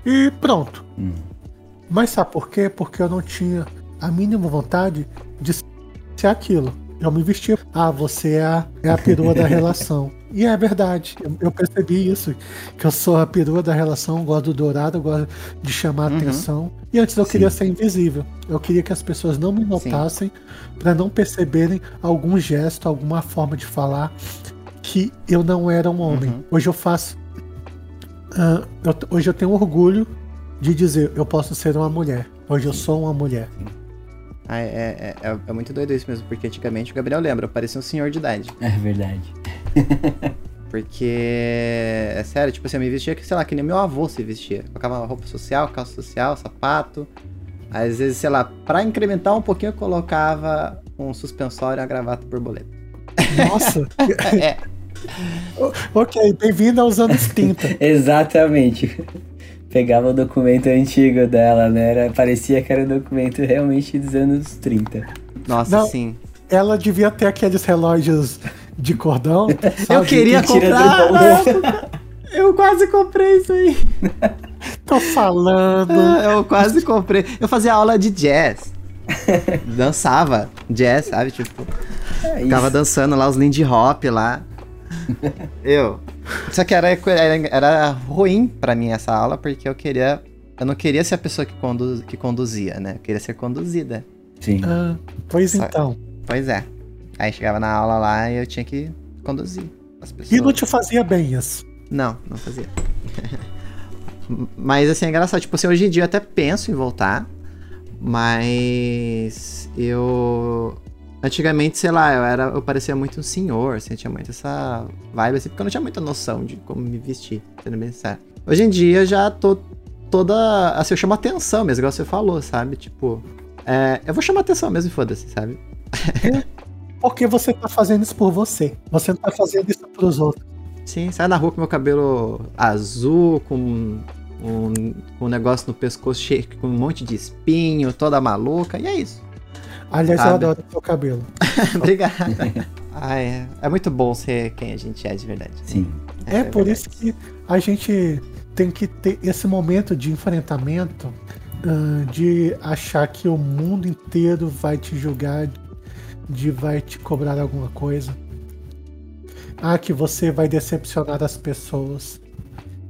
e pronto. Hum. Mas sabe por quê? Porque eu não tinha a mínima vontade de ser aquilo. Eu me vestia. Ah, você é a, é a perua da relação. E é verdade, eu, percebi isso, que eu sou a perua da relação, gosto do dourado, gosto de chamar uhum. atenção. E antes eu Sim. queria ser invisível. Eu queria que as pessoas não me notassem para não perceberem algum gesto, alguma forma de falar que eu não era um homem. Uhum. Hoje eu faço. Uh, eu, hoje eu tenho orgulho de dizer eu posso ser uma mulher. Hoje eu sou uma mulher. Ah, é, é, é, é, muito doido isso mesmo, porque antigamente o Gabriel lembra, parecia um senhor de idade. É verdade. porque, é sério, tipo assim, eu me vestia, sei lá, que nem meu avô se vestia. Colocava roupa social, calça social, sapato. Às vezes, sei lá, pra incrementar um pouquinho, eu colocava um suspensório e uma gravata borboleta. Nossa! é. ok, bem-vindo aos anos 30. Exatamente pegava o documento antigo dela, né? Era, parecia que era um documento realmente dos anos 30. Nossa, Não, sim. Ela devia ter aqueles relógios de cordão. eu queria que comprar. eu quase comprei isso aí. Tô falando. Eu quase comprei. Eu fazia aula de jazz. Dançava jazz, sabe? Tipo, é ficava dançando lá os Lindy Hop lá. eu. Só que era, era, era ruim para mim essa aula, porque eu queria. Eu não queria ser a pessoa que, conduz, que conduzia, né? Eu queria ser conduzida. Sim. Ah, pois Só, então. Pois é. Aí chegava na aula lá e eu tinha que conduzir as pessoas. E não te fazia bem isso? Não, não fazia. mas assim, é engraçado. Tipo assim, hoje em dia eu até penso em voltar. Mas eu Antigamente, sei lá, eu era, eu parecia muito um senhor, assim, tinha muito essa vibe, assim, porque eu não tinha muita noção de como me vestir, sendo bem sério. Hoje em dia já tô toda. Assim, eu chamo atenção mesmo, igual você falou, sabe? Tipo, é, eu vou chamar atenção mesmo, foda-se, sabe? porque você tá fazendo isso por você. Você não tá fazendo isso pros outros. Sim, sai na rua com meu cabelo azul, com um, um negócio no pescoço cheio, com um monte de espinho, toda maluca, e é isso. Aliás, sabe? eu adoro o seu cabelo. Obrigado. ah, é. é muito bom ser quem a gente é de verdade. Sim. É, é por verdade. isso que a gente tem que ter esse momento de enfrentamento uh, de achar que o mundo inteiro vai te julgar, de vai te cobrar alguma coisa. Ah, que você vai decepcionar as pessoas.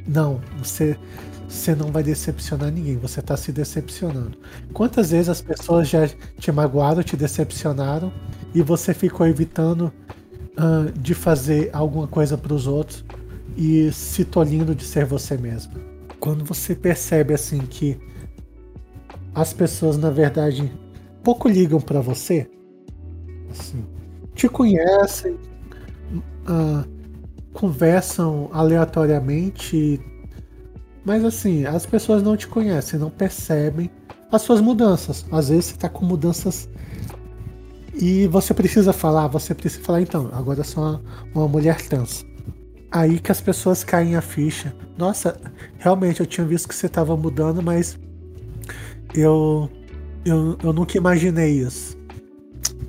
Não, você, você não vai decepcionar ninguém, você está se decepcionando. Quantas vezes as pessoas já te magoaram, te decepcionaram e você ficou evitando uh, de fazer alguma coisa para os outros e se tolindo de ser você mesmo? Quando você percebe assim que as pessoas na verdade pouco ligam para você, assim, te conhecem, uh, conversam aleatoriamente, mas assim, as pessoas não te conhecem, não percebem as suas mudanças. Às vezes você está com mudanças e você precisa falar, você precisa falar, então, agora eu sou uma, uma mulher trans. Aí que as pessoas caem a ficha. Nossa, realmente eu tinha visto que você estava mudando, mas eu, eu, eu nunca imaginei isso.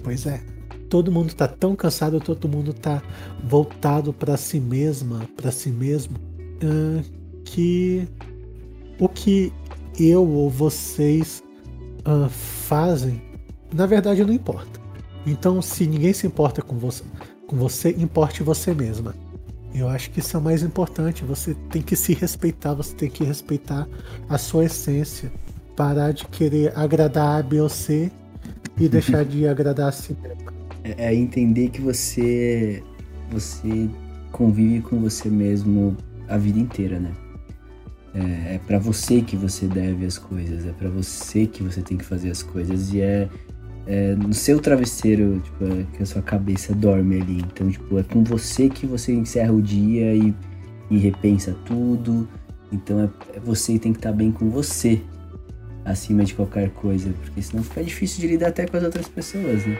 Pois é. Todo mundo tá tão cansado, todo mundo tá voltado para si mesma, para si mesmo, que o que eu ou vocês fazem, na verdade não importa. Então, se ninguém se importa com você, com você, importe você mesma. Eu acho que isso é o mais importante. Você tem que se respeitar, você tem que respeitar a sua essência. Parar de querer agradar A, B ou C e deixar de agradar a si mesmo. É, é entender que você, você convive com você mesmo a vida inteira, né? É, é para você que você deve as coisas, é para você que você tem que fazer as coisas e é, é no seu travesseiro tipo, é, que a sua cabeça dorme ali. Então, tipo, é com você que você encerra o dia e, e repensa tudo. Então, é, é você tem que estar tá bem com você acima de qualquer coisa, porque senão fica difícil de lidar até com as outras pessoas, né?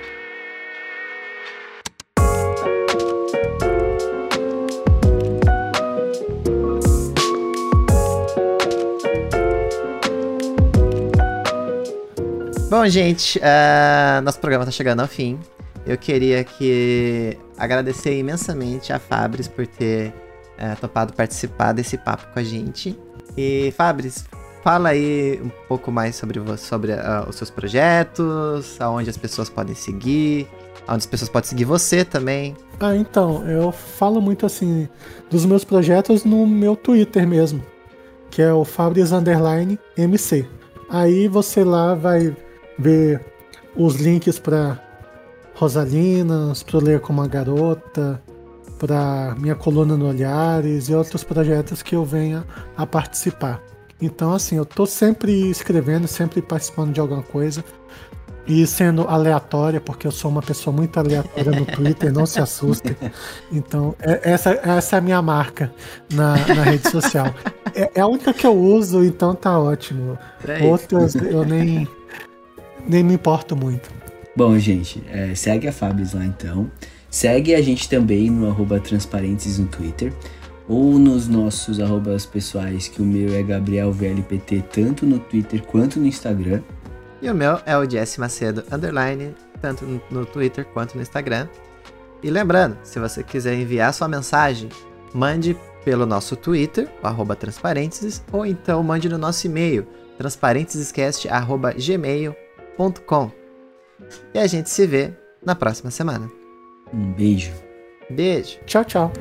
Bom, gente, uh, nosso programa está chegando ao fim. Eu queria que agradecer imensamente a Fabris por ter uh, topado participar desse papo com a gente. E Fabris, fala aí um pouco mais sobre, sobre uh, os seus projetos, aonde as pessoas podem seguir, aonde as pessoas podem seguir você também. Ah, então, eu falo muito assim dos meus projetos no meu Twitter mesmo, que é o Fabris Underline MC. Aí você lá vai ver os links para Rosalinas, para Ler como uma Garota, para minha coluna no Olhares e outros projetos que eu venha a participar. Então, assim, eu tô sempre escrevendo, sempre participando de alguma coisa e sendo aleatória, porque eu sou uma pessoa muito aleatória no Twitter, não se assustem. Então, é, essa, essa é a minha marca na, na rede social. É, é, a única que eu uso, então tá ótimo. É Outras eu nem, nem me importo muito. Bom, gente, é, segue a Fabris lá então. Segue a gente também no arroba transparentes no Twitter ou nos nossos arrobas pessoais, que o meu é GabrielVLPT, tanto no Twitter quanto no Instagram. E o meu é o Jesse Macedo, underline, tanto no Twitter quanto no Instagram. E lembrando, se você quiser enviar sua mensagem, mande pelo nosso Twitter, o arroba transparentes, ou então mande no nosso e-mail, transparentescast.gmail.com gmail.com. E a gente se vê na próxima semana. Um beijo. Beijo. Tchau, tchau.